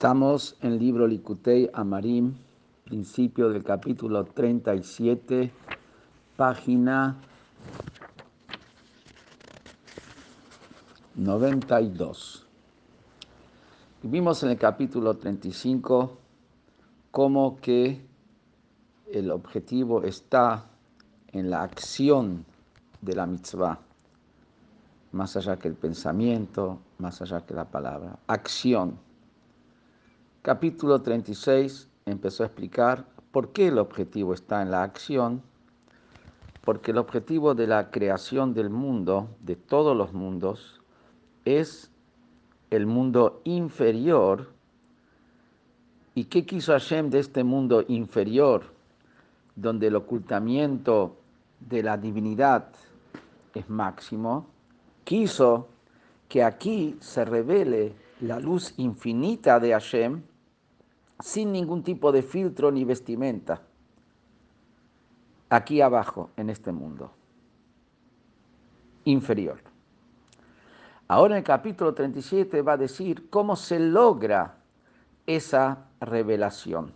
Estamos en el libro Likutei Amarim, principio del capítulo 37, página 92. Vimos en el capítulo 35 cómo que el objetivo está en la acción de la mitzvah, más allá que el pensamiento, más allá que la palabra. Acción capítulo 36 empezó a explicar por qué el objetivo está en la acción, porque el objetivo de la creación del mundo, de todos los mundos, es el mundo inferior. ¿Y qué quiso Hashem de este mundo inferior, donde el ocultamiento de la divinidad es máximo? Quiso que aquí se revele la luz infinita de Hashem sin ningún tipo de filtro ni vestimenta, aquí abajo, en este mundo inferior. Ahora en el capítulo 37 va a decir cómo se logra esa revelación.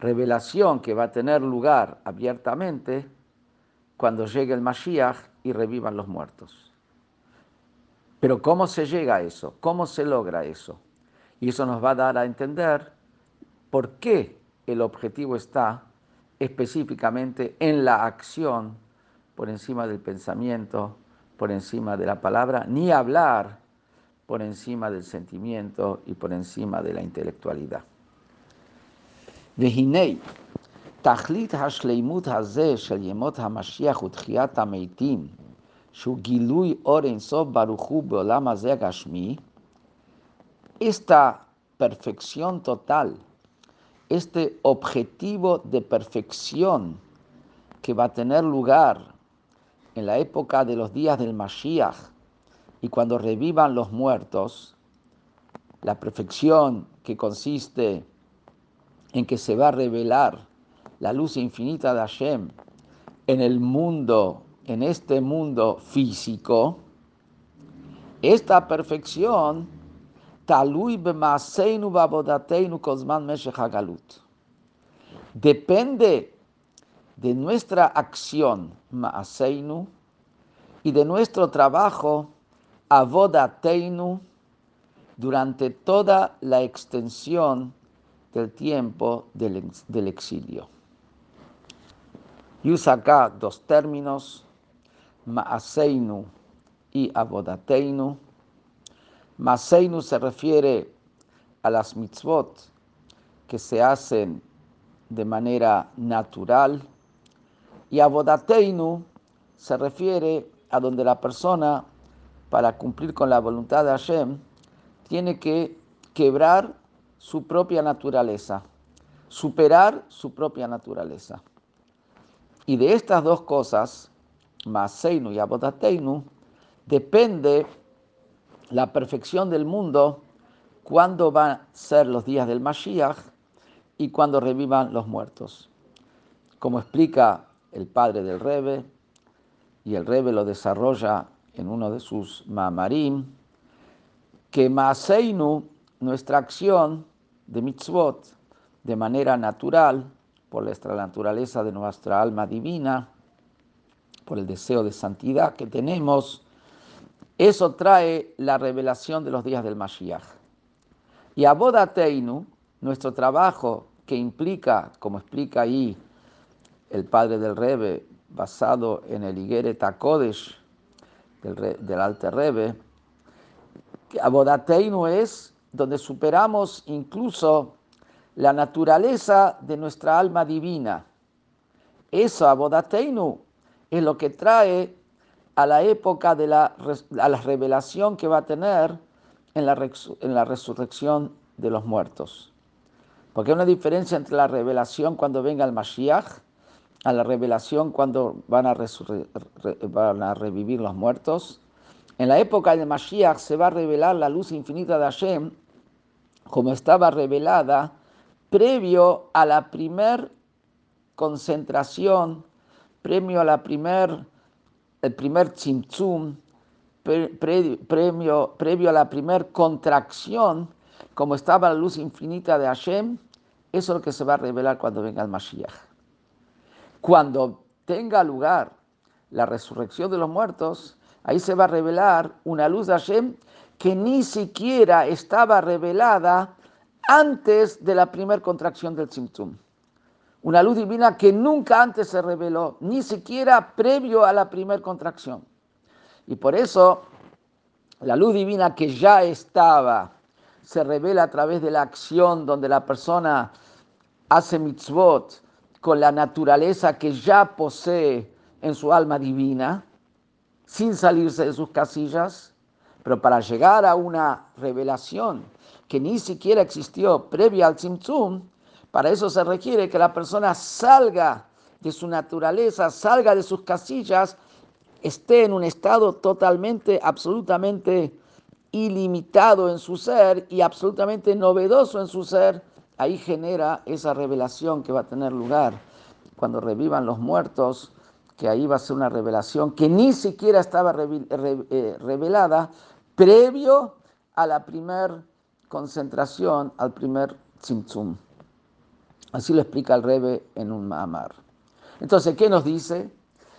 Revelación que va a tener lugar abiertamente cuando llegue el Mashiach y revivan los muertos. Pero ¿cómo se llega a eso? ¿Cómo se logra eso? Y eso nos va a dar a entender por qué el objetivo está específicamente en la acción por encima del pensamiento, por encima de la palabra, ni hablar por encima del sentimiento y por encima de la intelectualidad. והנה, תכלית השלימות הזה של ימות המשיח ותחיית המתים, שהוא גילוי אור אינסוף ברוך הוא בעולם הזה הגשמי, esta perfección total, este objetivo de perfección que va a tener lugar en la época de los días del Mashiach y cuando revivan los muertos, la perfección que consiste en que se va a revelar la luz infinita de Hashem en el mundo, en este mundo físico, esta perfección Depende de nuestra acción, ma'aseinu, y de nuestro trabajo, avodateinu, durante toda la extensión del tiempo del, del exilio. Y usa acá dos términos, ma'aseinu y avodateinu Maseinu se refiere a las mitzvot que se hacen de manera natural y Abodateinu se refiere a donde la persona, para cumplir con la voluntad de Hashem, tiene que quebrar su propia naturaleza, superar su propia naturaleza. Y de estas dos cosas, Maseinu y Abodateinu, depende la perfección del mundo, cuándo van a ser los días del Mashiach y cuándo revivan los muertos. Como explica el padre del Rebe, y el Rebe lo desarrolla en uno de sus mamarim, que Maaseinu, nuestra acción de mitzvot, de manera natural, por nuestra naturaleza de nuestra alma divina, por el deseo de santidad que tenemos, eso trae la revelación de los días del Mashiach. Y Abodateinu, nuestro trabajo que implica, como explica ahí el padre del Rebe, basado en el Igere Takodesh del, del Alte Rebe, Abodateinu es donde superamos incluso la naturaleza de nuestra alma divina. Eso, Abodateinu, es lo que trae a la época de la, a la revelación que va a tener en la, en la resurrección de los muertos. Porque hay una diferencia entre la revelación cuando venga el Mashiach a la revelación cuando van a, van a revivir los muertos. En la época del Mashiach se va a revelar la luz infinita de Hashem como estaba revelada previo a la primer concentración, previo a la primer el primer tzimtzum, previo, a la primer contracción como estaba la luz infinita de Hashem, eso es lo que se va a revelar cuando venga el Mashiach. Cuando tenga lugar la resurrección de los muertos, ahí se va a revelar una luz de Hashem que ni siquiera estaba revelada antes de la primera contracción del Tzimtzum. Una luz divina que nunca antes se reveló, ni siquiera previo a la primera contracción. Y por eso la luz divina que ya estaba se revela a través de la acción donde la persona hace mitzvot con la naturaleza que ya posee en su alma divina, sin salirse de sus casillas, pero para llegar a una revelación que ni siquiera existió previa al Tzimtzum, para eso se requiere que la persona salga de su naturaleza, salga de sus casillas, esté en un estado totalmente, absolutamente ilimitado en su ser y absolutamente novedoso en su ser, ahí genera esa revelación que va a tener lugar cuando revivan los muertos, que ahí va a ser una revelación que ni siquiera estaba eh, revelada previo a la primer concentración, al primer tzimtzum. Así lo explica el Rebe en un Mahamar. Entonces, ¿qué nos dice?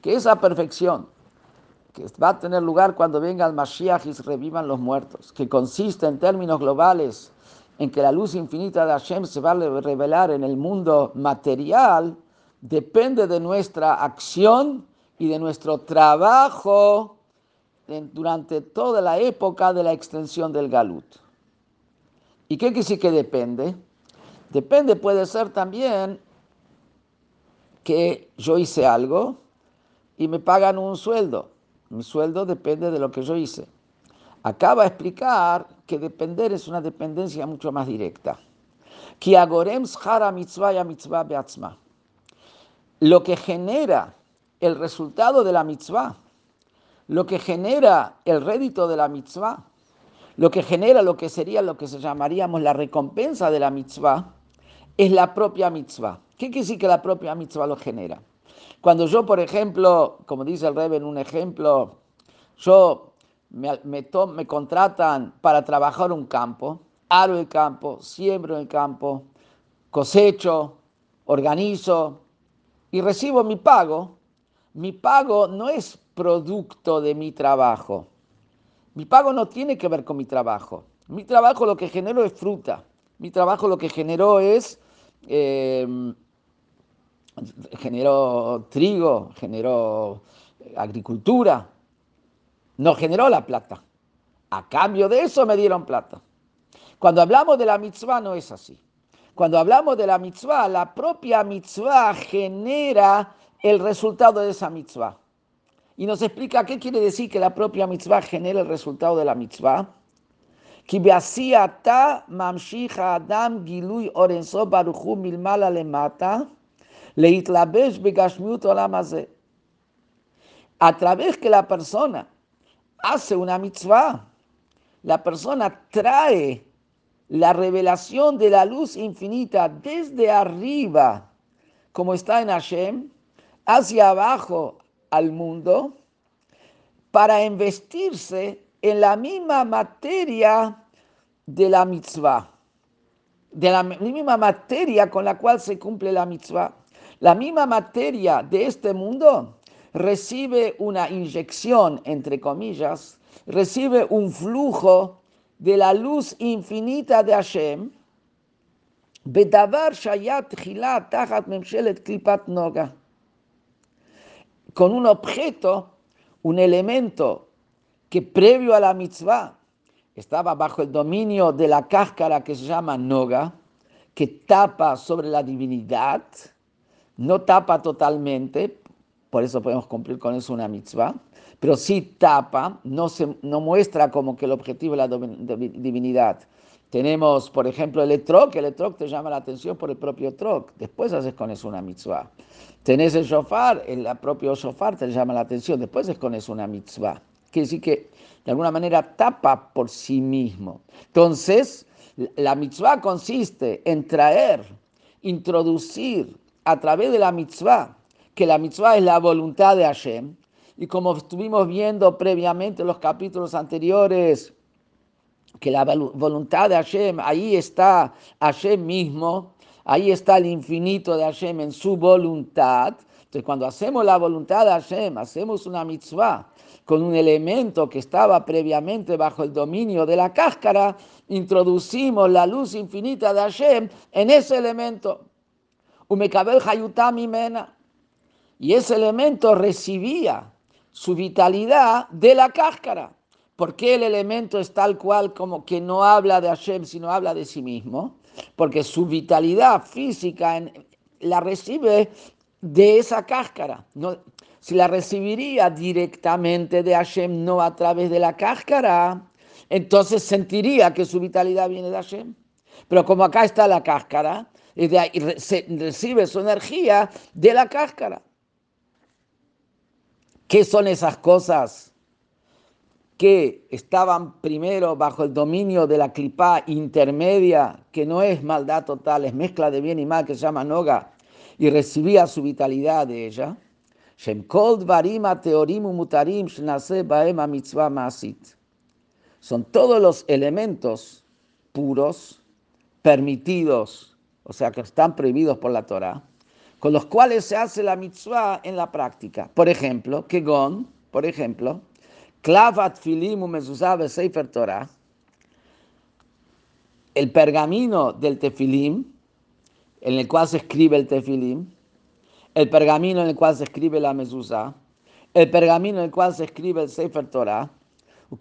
Que esa perfección que va a tener lugar cuando venga el Mashiach y revivan los muertos, que consiste en términos globales en que la luz infinita de Hashem se va a revelar en el mundo material, depende de nuestra acción y de nuestro trabajo durante toda la época de la extensión del Galut. ¿Y qué quiere decir que depende? Depende puede ser también que yo hice algo y me pagan un sueldo. Mi sueldo depende de lo que yo hice. Acaba de explicar que depender es una dependencia mucho más directa. Lo que genera el resultado de la mitzvah, lo que genera el rédito de la mitzvah, lo que genera lo que sería lo que se llamaríamos la recompensa de la mitzvah, es la propia mitzvah. ¿Qué quiere decir que la propia mitzvah lo genera? Cuando yo, por ejemplo, como dice el Rebbe en un ejemplo, yo me, me, contratan para trabajar un campo, aro el campo, siembro el campo, cosecho, organizo y recibo mi pago, mi pago no es producto de mi trabajo. Mi pago no tiene que ver con mi trabajo. Mi trabajo lo que generó es fruta. Mi trabajo lo que generó es, eh, generó trigo, generó agricultura, no generó la plata. A cambio de eso me dieron plata. Cuando hablamos de la mitzvah no es así. Cuando hablamos de la mitzvah, la propia mitzvah genera el resultado de esa mitzvah. Y nos explica qué quiere decir que la propia mitzvah genera el resultado de la mitzvah. Adam Gilui Orenso Baruchu Milmala Lemata Leitlabesh Begashmiut Olamazé. A través que la persona hace una mitzvah, la persona trae la revelación de la luz infinita desde arriba, como está en Hashem, hacia abajo al mundo, para investirse en la misma materia de la mitzvah, de la misma materia con la cual se cumple la mitzvah. La misma materia de este mundo recibe una inyección, entre comillas, recibe un flujo de la luz infinita de Hashem, con un objeto, un elemento que previo a la mitzvah estaba bajo el dominio de la cáscara que se llama Noga, que tapa sobre la divinidad, no tapa totalmente, por eso podemos cumplir con eso una mitzvah, pero sí tapa, no, se, no muestra como que el objetivo es la divinidad. Tenemos, por ejemplo, el etrog, el etrog te llama la atención por el propio etrog, después haces con eso una mitzvah. Tenés el shofar, el propio shofar te llama la atención, después es con eso una mitzvah. Quiere decir que de alguna manera tapa por sí mismo. Entonces, la mitzvah consiste en traer, introducir a través de la mitzvah, que la mitzvah es la voluntad de Hashem, y como estuvimos viendo previamente en los capítulos anteriores, que la voluntad de Hashem, ahí está Hashem mismo, ahí está el infinito de Hashem en su voluntad. Cuando hacemos la voluntad de Hashem, hacemos una mitzvah con un elemento que estaba previamente bajo el dominio de la cáscara, introducimos la luz infinita de Hashem en ese elemento. Y ese elemento recibía su vitalidad de la cáscara. ¿Por qué el elemento es tal cual como que no habla de Hashem, sino habla de sí mismo? Porque su vitalidad física la recibe de esa cáscara. No, si la recibiría directamente de Hashem, no a través de la cáscara, entonces sentiría que su vitalidad viene de Hashem. Pero como acá está la cáscara, y de ahí recibe su energía de la cáscara. ¿Qué son esas cosas que estaban primero bajo el dominio de la clipa intermedia, que no es maldad total, es mezcla de bien y mal, que se llama Noga, y recibía su vitalidad de ella? Son todos los elementos puros, permitidos, o sea, que están prohibidos por la Torah, con los cuales se hace la mitzvah en la práctica. Por ejemplo, Kegon, por ejemplo, Klavat Filim Sefer Torah, el pergamino del tefilim, en el cual se escribe el tefilim, el pergamino en el cual se escribe la mezuzá, el pergamino en el cual se escribe el Sefer Torah, como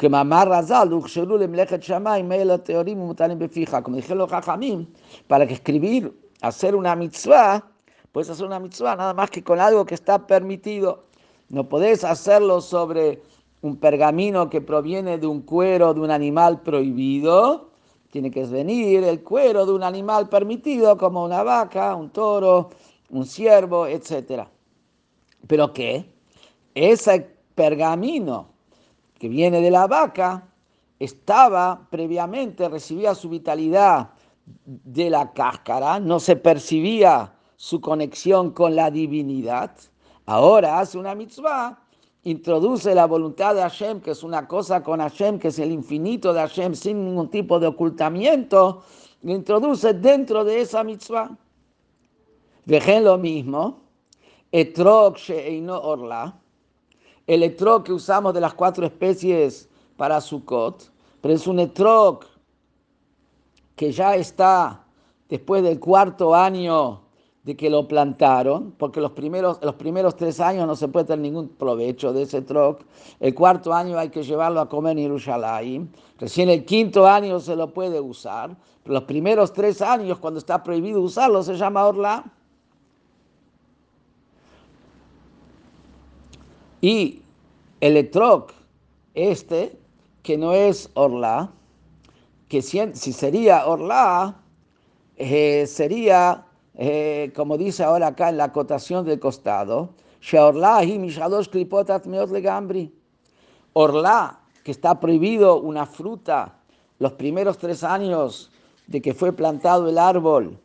dijeron los Jajamim, para que escribir, hacer una mitzvah, puedes hacer una mitzvah nada más que con algo que está permitido. No podés hacerlo sobre un pergamino que proviene de un cuero de un animal prohibido. Tiene que venir el cuero de un animal permitido, como una vaca, un toro, un ciervo, etc. Pero qué? Ese pergamino que viene de la vaca estaba previamente, recibía su vitalidad de la cáscara, no se percibía su conexión con la divinidad, ahora hace una mitzvah, introduce la voluntad de Hashem, que es una cosa con Hashem, que es el infinito de Hashem, sin ningún tipo de ocultamiento, lo introduce dentro de esa mitzvah. Dejen lo mismo, etrok sheino orla, el etrok que usamos de las cuatro especies para Sukkot, pero es un etrok que ya está después del cuarto año de que lo plantaron, porque los primeros, los primeros tres años no se puede tener ningún provecho de ese troc. El cuarto año hay que llevarlo a comer en Jerusalén. Recién el quinto año se lo puede usar. Los primeros tres años, cuando está prohibido usarlo, se llama orla. Y el etroc, este, que no es orla, que si, sería orla, eh, sería eh, como dice ahora acá en la acotación del costado, Orla, que está prohibido una fruta los primeros tres años de que fue plantado el árbol,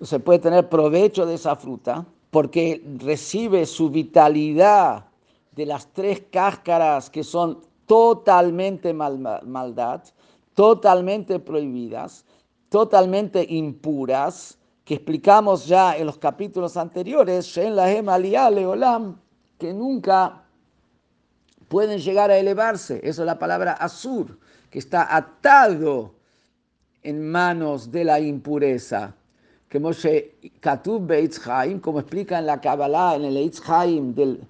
se puede tener provecho de esa fruta porque recibe su vitalidad de las tres cáscaras que son totalmente maldad, totalmente prohibidas, totalmente impuras, que explicamos ya en los capítulos anteriores, en la Leolam, que nunca pueden llegar a elevarse. Eso es la palabra Asur, que está atado en manos de la impureza. Que Moshe como explica en la Kabbalah, en el Eitz Haim del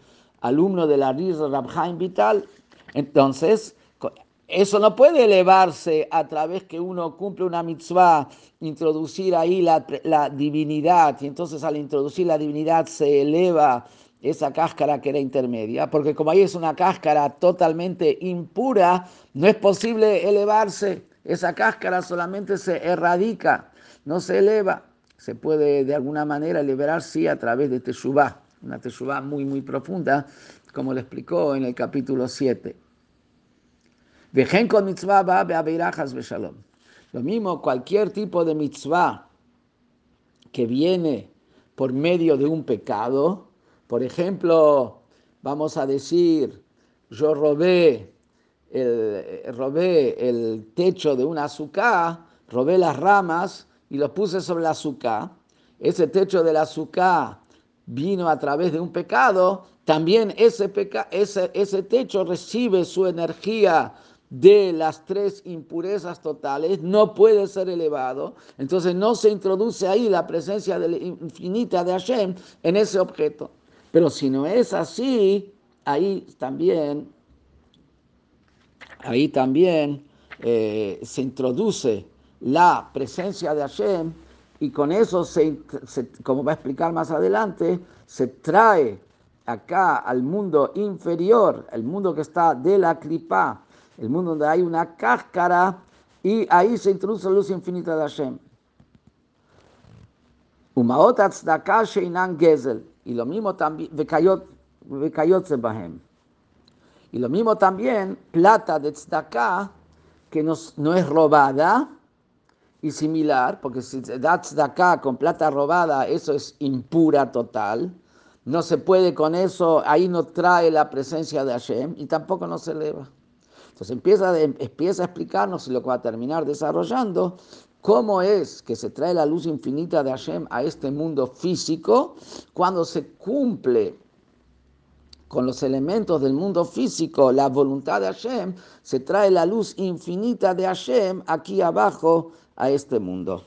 alumno de la Riz Rabhaim Vital, entonces eso no puede elevarse a través que uno cumple una mitzvah, introducir ahí la, divinidad, y entonces al introducir la divinidad se eleva esa cáscara que era intermedia, porque como ahí es una cáscara totalmente impura, no es posible elevarse, esa cáscara solamente se erradica, no se eleva, se puede de alguna manera liberar sí a través de Teshuvah, una Teshuvah muy muy profunda, como le explicó en el capítulo 7. Lo mismo, cualquier tipo de mitzvah que viene por medio de un pecado, por ejemplo, vamos a decir, yo robé el, robé el techo de un azúcar, robé las ramas y los puse sobre el azúcar. Ese techo del azúcar vino a través de un pecado, también ese, ese, ese techo recibe su energía de las tres impurezas totales, no puede ser elevado, entonces no se introduce ahí la presencia infinita de Hashem en ese objeto. Pero si no es así, ahí también, ahí también eh, se introduce la presencia de Hashem y con eso, se, como va a explicar más adelante, se trae acá al mundo inferior, el mundo que está de la clipa, el mundo donde hay una cáscara, y ahí se introduce la luz infinita de Hashem. Umaot gezel. Y lo mismo también, Y lo mismo también, plata de tzedakah, que no, no es robada, y similar, porque si de acá con plata robada, eso es impura total. No se puede con eso, ahí no trae la presencia de Hashem y tampoco no se eleva. Entonces empieza, a explicarnos lo que va a terminar desarrollando, cómo es que se trae la luz infinita de Hashem a este mundo físico cuando se cumple con los elementos del mundo físico, la voluntad de Hashem, se trae la luz infinita de Hashem aquí abajo a este mundo.